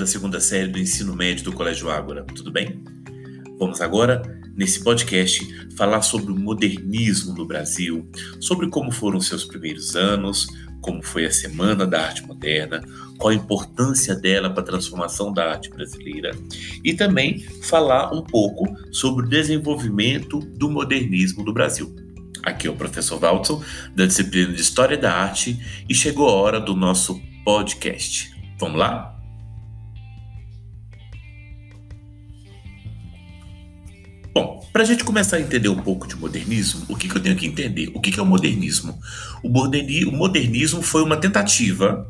Da segunda série do ensino médio do Colégio Ágora, tudo bem? Vamos agora, nesse podcast, falar sobre o modernismo no Brasil, sobre como foram seus primeiros anos, como foi a Semana da Arte Moderna, qual a importância dela para a transformação da arte brasileira e também falar um pouco sobre o desenvolvimento do modernismo no Brasil. Aqui é o professor Walton, da disciplina de História da Arte, e chegou a hora do nosso podcast. Vamos lá? Bom, para a gente começar a entender um pouco de modernismo, o que, que eu tenho que entender? O que, que é o modernismo? O, moderni o modernismo foi uma tentativa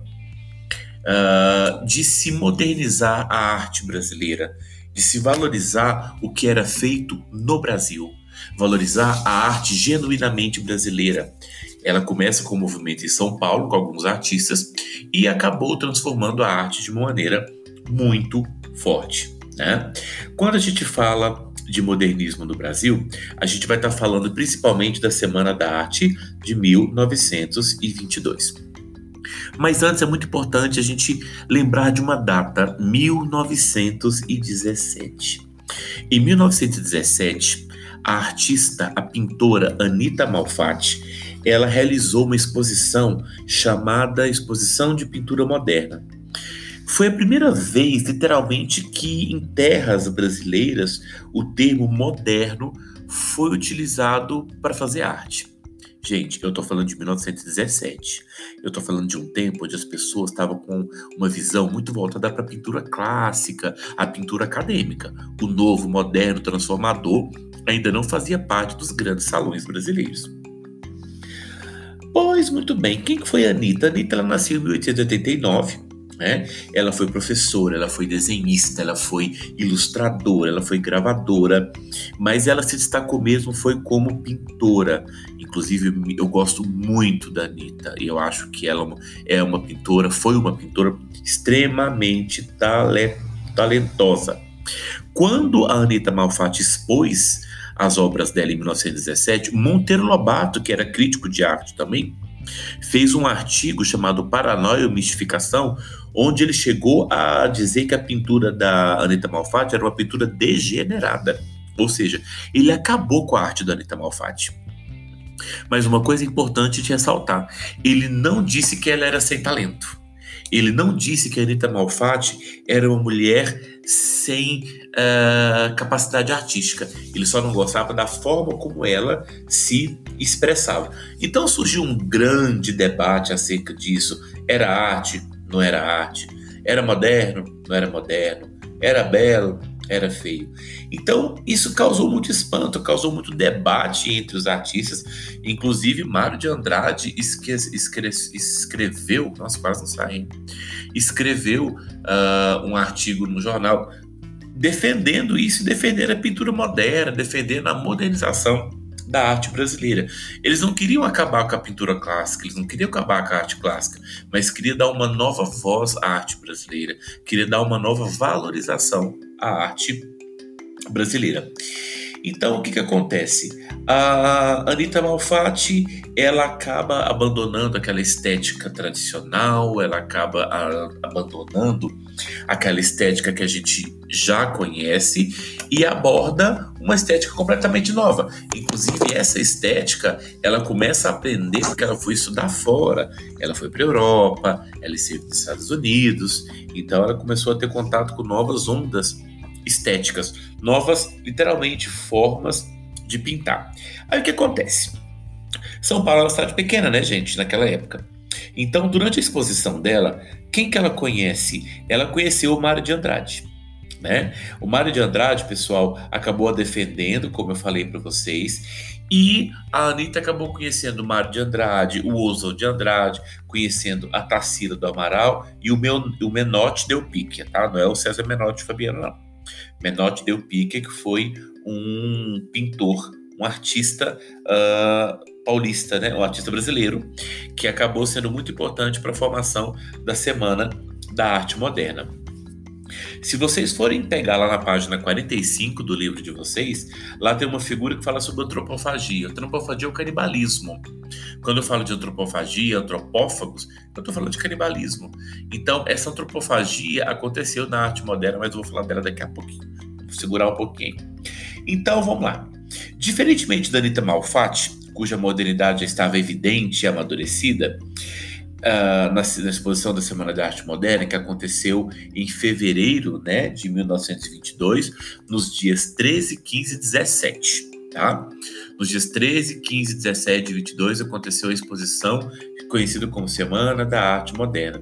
uh, de se modernizar a arte brasileira, de se valorizar o que era feito no Brasil, valorizar a arte genuinamente brasileira. Ela começa com o movimento em São Paulo, com alguns artistas, e acabou transformando a arte de uma maneira muito forte. Né? Quando a gente fala de modernismo no Brasil, a gente vai estar falando principalmente da Semana da Arte de 1922. Mas antes é muito importante a gente lembrar de uma data, 1917. Em 1917, a artista, a pintora Anita Malfatti, ela realizou uma exposição chamada Exposição de Pintura Moderna. Foi a primeira vez, literalmente, que em terras brasileiras o termo moderno foi utilizado para fazer arte. Gente, eu estou falando de 1917. Eu estou falando de um tempo onde as pessoas estavam com uma visão muito voltada para a pintura clássica, a pintura acadêmica. O novo, moderno, transformador ainda não fazia parte dos grandes salões brasileiros. Pois muito bem, quem foi a Anitta? Anitta ela nasceu em 1889 né? Ela foi professora, ela foi desenhista, ela foi ilustradora, ela foi gravadora, mas ela se destacou mesmo foi como pintora. Inclusive, eu gosto muito da Anitta e eu acho que ela é uma pintora, foi uma pintora extremamente talentosa. Quando a Anitta Malfatti expôs as obras dela em 1917, Monteiro Lobato, que era crítico de arte também, fez um artigo chamado Paranoia e Mistificação, onde ele chegou a dizer que a pintura da Anita Malfatti era uma pintura degenerada. Ou seja, ele acabou com a arte da Anita Malfatti. Mas uma coisa importante de ressaltar: ele não disse que ela era sem talento. Ele não disse que a Anita Malfatti era uma mulher sem uh, capacidade artística. Ele só não gostava da forma como ela se expressava. Então surgiu um grande debate acerca disso. Era arte? Não era arte? Era moderno? Não era moderno? Era belo? Era feio. Então, isso causou muito espanto, causou muito debate entre os artistas. Inclusive, Mário de Andrade esque escre escreveu, nossa, quase não sai, escreveu uh, um artigo no jornal defendendo isso, defendendo a pintura moderna, defendendo a modernização da arte brasileira. Eles não queriam acabar com a pintura clássica, eles não queriam acabar com a arte clássica, mas queriam dar uma nova voz à arte brasileira, queria dar uma nova valorização à arte brasileira. Então, o que, que acontece? A Anitta Malfatti, ela acaba abandonando aquela estética tradicional, ela acaba abandonando aquela estética que a gente já conhece e aborda uma estética completamente nova. Inclusive, essa estética, ela começa a aprender porque ela foi estudar fora. Ela foi para a Europa, ela esteve nos Estados Unidos, então ela começou a ter contato com novas ondas estéticas, novas, literalmente, formas de pintar. Aí o que acontece? São Paulo é uma cidade pequena, né, gente, naquela época. Então, durante a exposição dela, quem que ela conhece? Ela conheceu o Mário de Andrade. Né? O Mário de Andrade, pessoal, acabou a defendendo, como eu falei para vocês, e a Anitta acabou conhecendo o Mário de Andrade, o Oswald de Andrade, conhecendo a Tarsila do Amaral e o, meu, o Menotti Del Pique, tá? Não é o César Menotti Fabiano, não. Menotti Del Pique, que foi um pintor, um artista uh, paulista, né, um artista brasileiro, que acabou sendo muito importante para a formação da Semana da Arte Moderna. Se vocês forem pegar lá na página 45 do livro de vocês, lá tem uma figura que fala sobre antropofagia. Antropofagia é o canibalismo. Quando eu falo de antropofagia, antropófagos, eu estou falando de canibalismo. Então, essa antropofagia aconteceu na arte moderna, mas eu vou falar dela daqui a pouquinho. Vou segurar um pouquinho. Então, vamos lá. Diferentemente da Anitta Malfatti, cuja modernidade já estava evidente e amadurecida, uh, na, na, exposição da Semana de Arte Moderna, que aconteceu em fevereiro né, de 1922, nos dias 13, 15 e 17. Tá? Nos dias 13, 15, 17 e 22 aconteceu a exposição conhecida como Semana da Arte Moderna.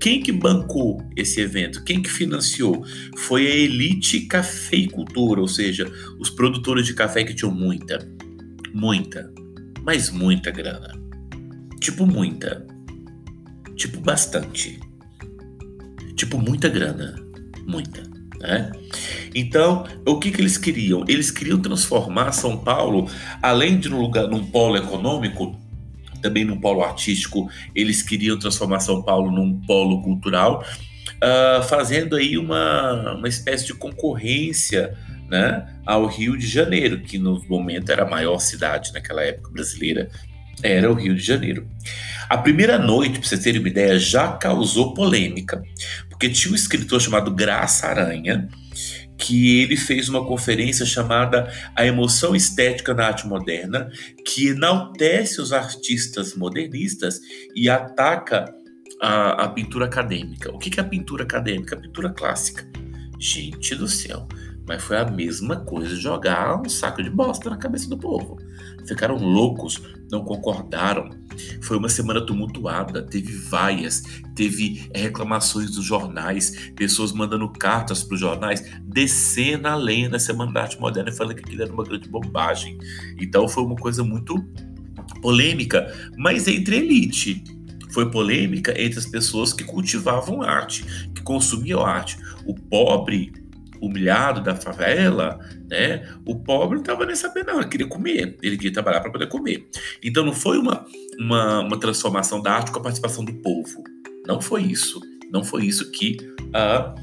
Quem que bancou esse evento? Quem que financiou? Foi a elite cafeicultura, ou seja, os produtores de café que tinham muita, muita, mas muita grana. Tipo muita. Tipo, bastante. Tipo, muita grana. Muita. Né? Então, o que, que eles queriam? Eles queriam transformar São Paulo, além de num lugar, num polo econômico, também num polo artístico, eles queriam transformar São Paulo num polo cultural, uh, fazendo aí uma, uma espécie de concorrência né, ao Rio de Janeiro, que no momento era a maior cidade naquela época brasileira, era o Rio de Janeiro. A primeira noite, para vocês terem uma ideia, já causou polêmica, porque tinha um escritor chamado Graça Aranha, que ele fez uma conferência chamada A Emoção Estética na Arte Moderna, que enaltece os artistas modernistas e ataca a, a pintura acadêmica. O que é a pintura acadêmica? A pintura clássica. Gente do céu, mas foi a mesma coisa jogar um saco de bosta na cabeça do povo. Ficaram loucos, não concordaram. Foi uma semana tumultuada, teve vaias, teve reclamações dos jornais, pessoas mandando cartas para os jornais, descendo a lenha na Semana da Arte Moderna e falando que aquilo era uma grande bobagem. Então foi uma coisa muito polêmica, mas entre elite. Foi polêmica entre as pessoas que cultivavam arte, que consumiam arte. O pobre humilhado da favela, né? O pobre não estava nem sabendo, não, ele queria comer, ele queria trabalhar para poder comer. Então não foi uma, uma, uma, transformação da arte com a participação do povo. Não foi isso. Não foi isso que uh,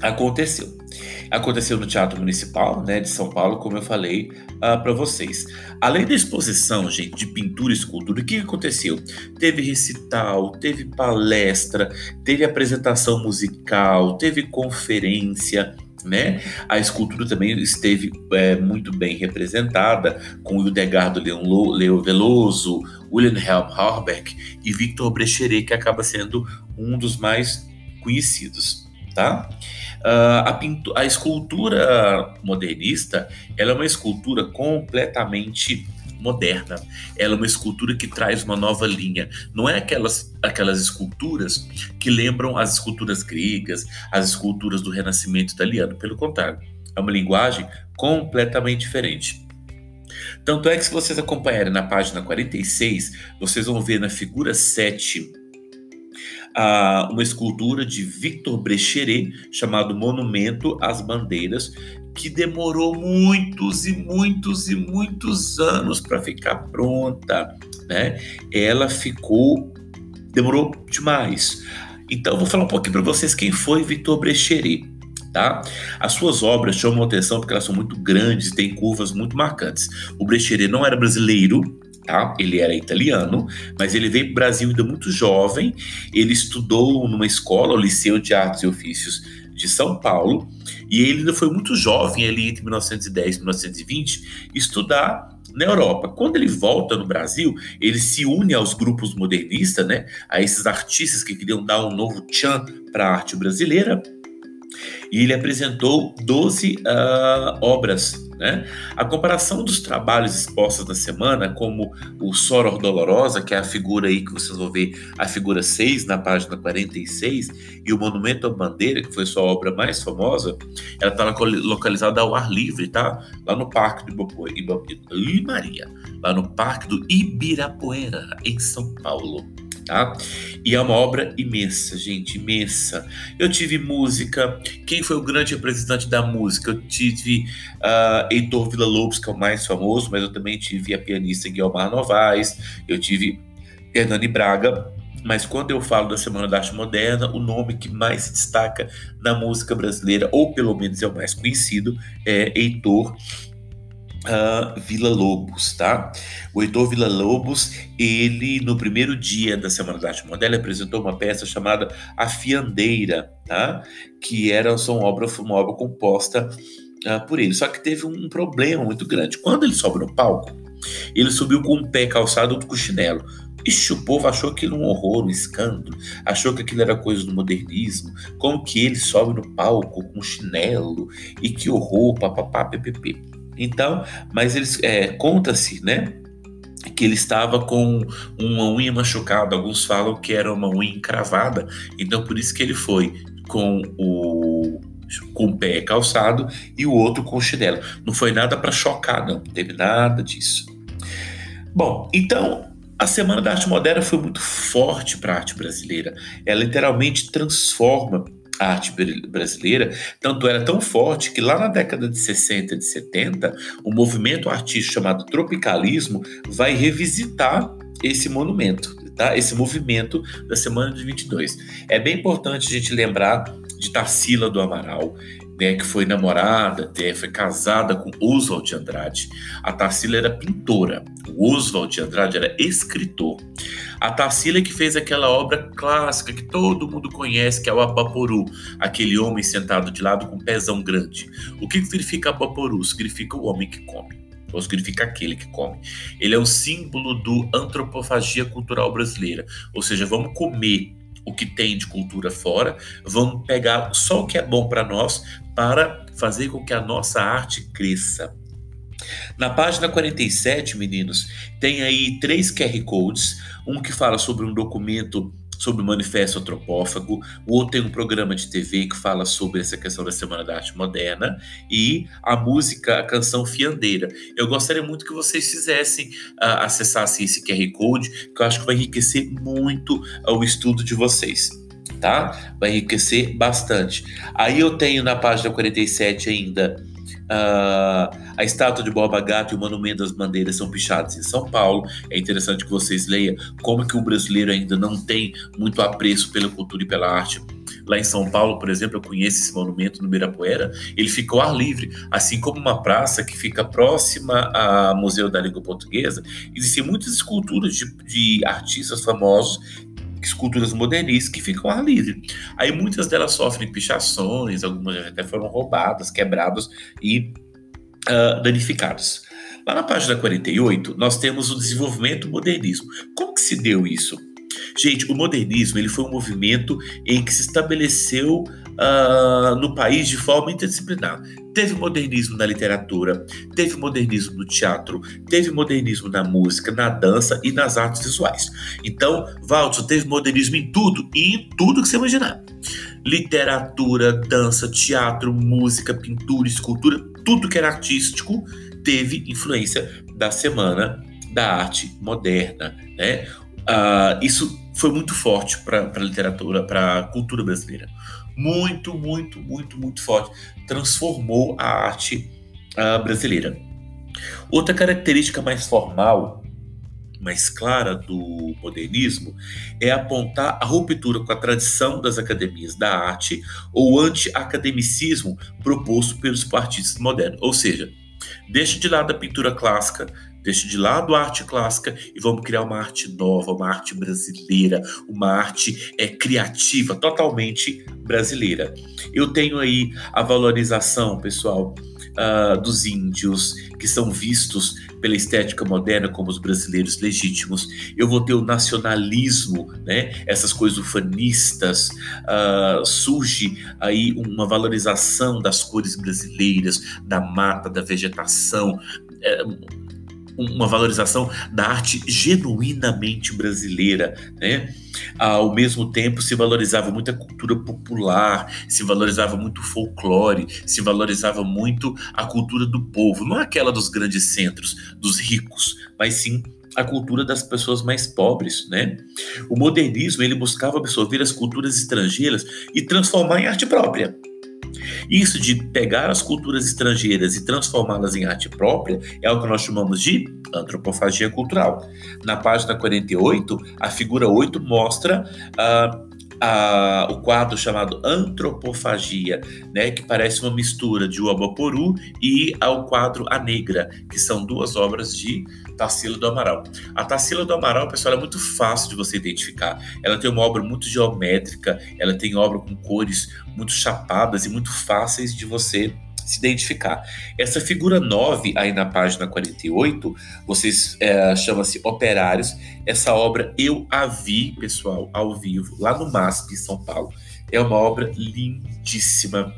aconteceu. Aconteceu no Teatro Municipal né, de São Paulo, como eu falei ah, para vocês. Além da exposição, gente, de pintura e escultura, o que aconteceu? Teve recital, teve palestra, teve apresentação musical, teve conferência, né? A escultura também esteve é, muito bem representada, com Hildegardo Leon, Leo Veloso, Wilhelm Horberg e Victor Brecheret, que acaba sendo um dos mais conhecidos tá? Uh, a, pintu a escultura modernista ela é uma escultura completamente moderna. Ela é uma escultura que traz uma nova linha. Não é aquelas, aquelas esculturas que lembram as esculturas gregas, as esculturas do Renascimento italiano. Pelo contrário, é uma linguagem completamente diferente. Tanto é que se vocês acompanharem na página 46, vocês vão ver na figura 7 a, uma escultura de Victor Brecheret chamado Monumento às Bandeiras, que demorou muitos e muitos e muitos anos para ficar pronta, né? Ela ficou demorou demais. Então eu vou falar um pouquinho para vocês quem foi Victor Brecheret. Tá? As suas obras chamam atenção porque elas são muito grandes e têm curvas muito marcantes. O Brecheret não era brasileiro, tá? Ele era italiano, mas ele veio para o Brasil ainda muito jovem. Ele estudou numa escola, o Liceu de Artes e Ofícios de São Paulo, e ele ainda foi muito jovem ali entre 1910 e 1920 estudar na Europa. Quando ele volta no Brasil, ele se une aos grupos modernistas, né? A esses artistas que queriam dar um novo tchan para a arte brasileira. E ele apresentou 12 uh, ah, obras né? A comparação dos trabalhos expostos na semana, como o Soror Dolorosa, que é a figura aí que vocês vão ver, a figura 6 na página 46, e o Monumento à Bandeira, que foi sua obra mais famosa, ela está localizada ao ar livre, tá? Lá no Parque do Ibirapuera, lá no Parque do Ibirapuera, em São Paulo tá? E é uma obra imensa, gente, imensa. Eu tive música. Quem foi o grande representante da música? Eu tive uh, Heitor Villa-Lobos, que é o mais famoso, mas eu também tive a pianista Guilmar Novaes, eu tive Hernani Braga, mas quando eu falo da Semana da Arte Moderna, o nome que mais se destaca na música brasileira, ou pelo menos é o mais conhecido, é Heitor uh, Vila Lobos, tá? O Heitor Vila Lobos, ele no primeiro dia da Semana da Arte Moderna apresentou uma peça chamada A Fiandeira, tá? Que era só uma obra, uma obra composta uh, por ele. Só que teve um problema muito grande. Quando ele sobe no palco, ele subiu com um pé calçado, outro com chinelo. Ixi, o povo achou aquilo um horror, um escândalo, achou que aquilo era coisa do modernismo, como que ele sobe no palco com chinelo, e que horror, papapá, ppp. Então, mas eles é, conta-se, né? Que ele estava com uma unha machucada. Alguns falam que era uma unha encravada. Então, por isso que ele foi com o com o pé calçado e o outro com o chinelo. Não foi nada para chocar, não. Não teve nada disso. Bom, então a Semana da Arte Moderna foi muito forte para a arte brasileira. Ela literalmente transforma a arte brasileira, tanto era tão forte que lá na década de 60 e de 70, um movimento artístico chamado tropicalismo vai revisitar esse monumento, tá? Esse movimento da semana de 22. É bem importante a gente lembrar de Tarsila do Amaral, né, que foi namorada, né, foi casada com Oswald de Andrade. A Tarsila era pintora, o Oswald de Andrade era escritor. A Tarsila que fez aquela obra clássica que todo mundo conhece, que é o Abaporu, aquele homem sentado de lado com um pezão grande. O que significa Abaporu? Significa o homem que come ou significa aquele que come. Ele é um símbolo do antropofagia cultural brasileira, ou seja, vamos comer o que tem de cultura fora, vamos pegar só o que é bom para nós para fazer com que a nossa arte cresça. Na página 47, meninos, tem aí três QR Codes, um que fala sobre um documento sobre o Manifesto Antropófago, o outro tem um programa de TV que fala sobre essa questão da Semana da Arte Moderna e a música, a canção Fiandeira. Eu gostaria muito que vocês fizessem, uh, acessassem esse QR Code, que eu acho que vai enriquecer muito uh, o estudo de vocês. Tá? Vai enriquecer bastante. Aí eu tenho na página 47 ainda Uh, a estátua de Borba Gato e o Monumento das Bandeiras são pichados em São Paulo. É interessante que vocês leiam como que o brasileiro ainda não tem muito apreço pela cultura e pela arte. Lá em São Paulo, por exemplo, eu conheço esse monumento no Mirapuera. Ele fica ao ar livre, assim como uma praça que fica próxima ao Museu da Língua Portuguesa. Existem muitas esculturas de, de artistas famosos esculturas modernistas que ficam ar livre. Aí muitas delas sofrem pichações, algumas até foram roubadas, quebradas e uh, danificadas. Lá na página 48, nós temos o desenvolvimento modernismo. Como que se deu isso? Gente, o modernismo ele foi um movimento em que se estabeleceu uh, no país de forma interdisciplinar. Teve modernismo na literatura, teve modernismo no teatro, teve modernismo na música, na dança e nas artes visuais. Então, Walter teve modernismo em tudo e em tudo que você imaginar. Literatura, dança, teatro, música, pintura, escultura, tudo que era artístico teve influência da Semana da Arte Moderna, né? Uh, isso foi muito forte para a literatura, para a cultura brasileira. Muito, muito, muito, muito forte. Transformou a arte uh, brasileira. Outra característica mais formal, mais clara do modernismo é apontar a ruptura com a tradição das academias da arte ou anti-academicismo proposto pelos partidos modernos. Ou seja, deixa de lado a pintura clássica, Deixe de lado a arte clássica e vamos criar uma arte nova, uma arte brasileira, uma arte é, criativa, totalmente brasileira. Eu tenho aí a valorização, pessoal, uh, dos índios, que são vistos pela estética moderna como os brasileiros legítimos. Eu vou ter o nacionalismo, né? Essas coisas ufanistas. Uh, surge aí uma valorização das cores brasileiras, da mata, da vegetação. Uh, uma valorização da arte genuinamente brasileira, né? Ao mesmo tempo se valorizava muito a cultura popular, se valorizava muito o folclore, se valorizava muito a cultura do povo, não aquela dos grandes centros, dos ricos, mas sim a cultura das pessoas mais pobres, né? O modernismo ele buscava absorver as culturas estrangeiras e transformar em arte própria. Isso de pegar as culturas estrangeiras e transformá-las em arte própria é o que nós chamamos de antropofagia cultural. Na página 48, a figura 8 mostra uh, a, o quadro chamado Antropofagia, né, que parece uma mistura de O e ao quadro A Negra, que são duas obras de Tarsila do Amaral. A Tarsila do Amaral, pessoal, é muito fácil de você identificar. Ela tem uma obra muito geométrica, ela tem obra com cores muito chapadas e muito fáceis de você se identificar. Essa figura 9, aí na página 48, vocês é, chama-se Operários. Essa obra eu a vi, pessoal, ao vivo, lá no MASP, São Paulo. É uma obra lindíssima.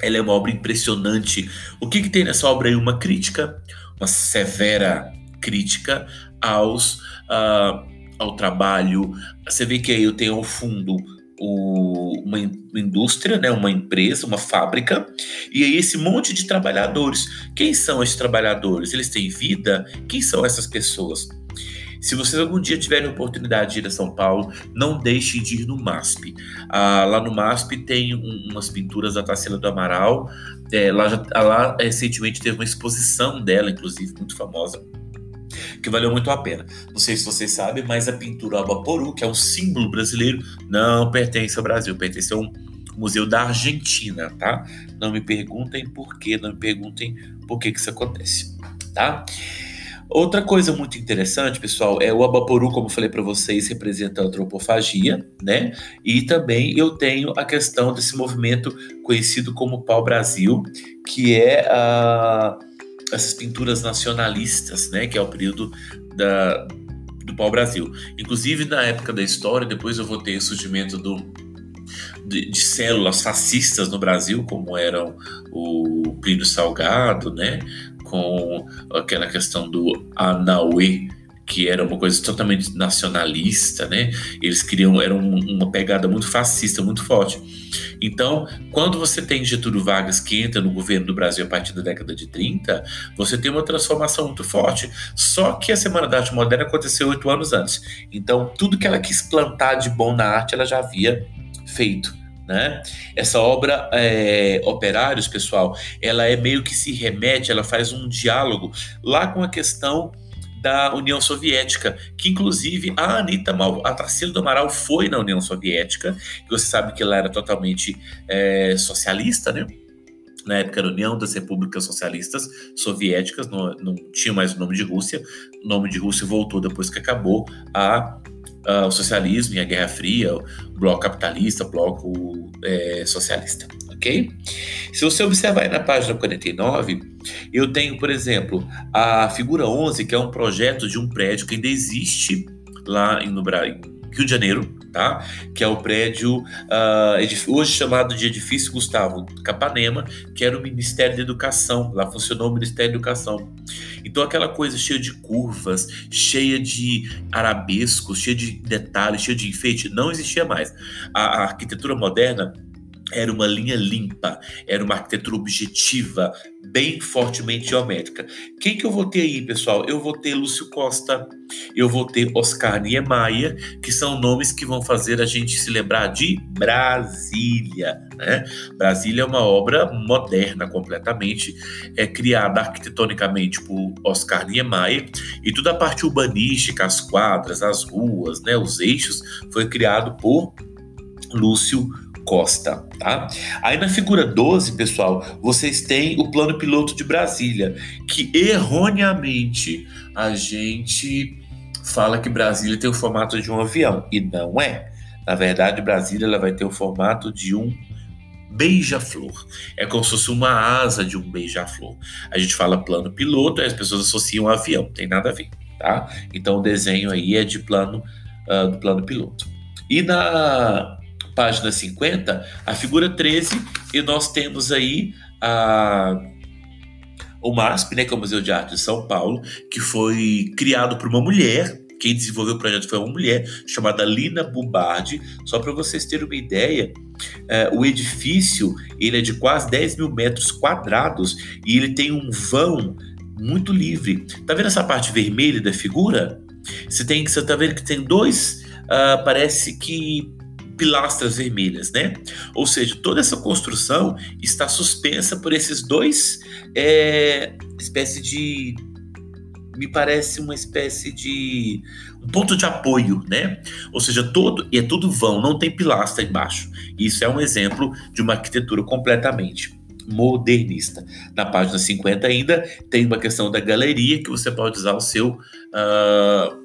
Ela é uma obra impressionante. O que, que tem nessa obra aí? Uma crítica, uma severa crítica aos, uh, ao trabalho. Você vê que aí eu tenho ao fundo o, uma, indústria, né, uma empresa, uma fábrica, e aí esse monte de trabalhadores. Quem são esses trabalhadores? Eles têm vida? Quem são essas pessoas? Se vocês algum dia tiverem oportunidade de ir a São Paulo, não deixem de ir no MASP. Ah, lá no MASP tem um, umas pinturas da Tarsila do Amaral. É, lá, lá recentemente teve uma exposição dela, inclusive, muito famosa que valeu muito a pena. Não sei se vocês sabem, mas a pintura Abaporu, que é um símbolo brasileiro, não pertence ao Brasil, pertence a um museu da Argentina, tá? Não me perguntem por quê, não me perguntem por que, que isso acontece, tá? Outra coisa muito interessante, pessoal, é o Abaporu, como eu falei para vocês, representa a antropofagia, né? E também eu tenho a questão desse movimento conhecido como pau-brasil, que é a essas pinturas nacionalistas, né, que é o período da, do pau-brasil. Inclusive, na época da história, depois eu vou ter o surgimento do, de, de, células fascistas no Brasil, como eram o Plínio Salgado, né, com aquela questão do Anauê, que era uma coisa totalmente nacionalista, né? Eles queriam, era um, uma pegada muito fascista, muito forte. Então, quando você tem Getúlio Vargas que entra no governo do Brasil a partir da década de 30, você tem uma transformação muito forte. Só que a Semana da Arte Moderna aconteceu oito anos antes. Então, tudo que ela quis plantar de bom na arte, ela já havia feito. Né? Essa obra é, Operários, pessoal, ela é meio que se remete, ela faz um diálogo lá com a questão da União Soviética, que inclusive a Anitta Mal, a Tarsila do Amaral foi na União Soviética, e você sabe que ela era totalmente é, socialista, né? Na época era União das Repúblicas Socialistas Soviéticas, não, não tinha mais o nome de Rússia, o nome de Rússia voltou depois que acabou a o socialismo e a Guerra Fria, o bloco capitalista, o bloco é, socialista, ok? Se você observar na página 49, eu tenho, por exemplo, a figura 11, que é um projeto de um prédio que ainda existe lá no Rio de Janeiro, tá? Que é o prédio uh, hoje chamado de Edifício Gustavo Capanema, que era o Ministério da Educação. Lá funcionou o Ministério da Educação. Então aquela coisa cheia de curvas, cheia de arabescos, cheia de detalhes, cheia de enfeite, não existia mais. a, a arquitetura moderna era uma linha limpa, era uma arquitetura objetiva, bem fortemente geométrica. Quem que eu vou ter aí, pessoal? Eu vou ter Lúcio Costa, eu vou ter Oscar Niemeyer, que são nomes que vão fazer a gente se lembrar de Brasília. Né? Brasília é uma obra moderna completamente, é criada arquitetonicamente por Oscar Niemeyer, e toda a parte urbanística, as quadras, as ruas, né, os eixos, foi criado por Lúcio Costa, tá? Aí na figura 12, pessoal, vocês têm o plano piloto de Brasília, que erroneamente a gente fala que Brasília tem o formato de um avião e não é. Na verdade, Brasília ela vai ter o formato de um beija-flor. É como se fosse uma asa de um beija-flor. A gente fala plano piloto, e as pessoas associam avião, tem nada a ver, tá? Então o desenho aí é de plano uh, do plano piloto. E na página 50, a figura 13, e nós temos aí a, o MASP, né, que é o Museu de Arte de São Paulo, que foi criado por uma mulher. Quem desenvolveu o projeto foi uma mulher chamada Lina Bubardi. Só para vocês terem uma ideia, é, o edifício ele é de quase 10 mil metros quadrados e ele tem um vão muito livre. Tá vendo essa parte vermelha da figura? Você tem, você tá vendo que tem dois, uh, parece que pilastras vermelhas, né? Ou seja, toda essa construção está suspensa por esses dois é, espécie de me parece uma espécie de um ponto de apoio, né? Ou seja, todo e é tudo vão, não tem pilastra embaixo. Isso é um exemplo de uma arquitetura completamente modernista. Na página 50 ainda tem uma questão da galeria que você pode usar o seu uh,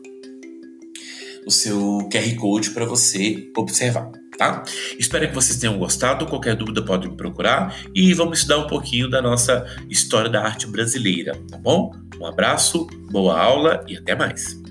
o seu QR Code para você observar. Tá? Espero que vocês tenham gostado. Qualquer dúvida pode me procurar e vamos estudar um pouquinho da nossa história da arte brasileira, tá bom? Um abraço, boa aula e até mais.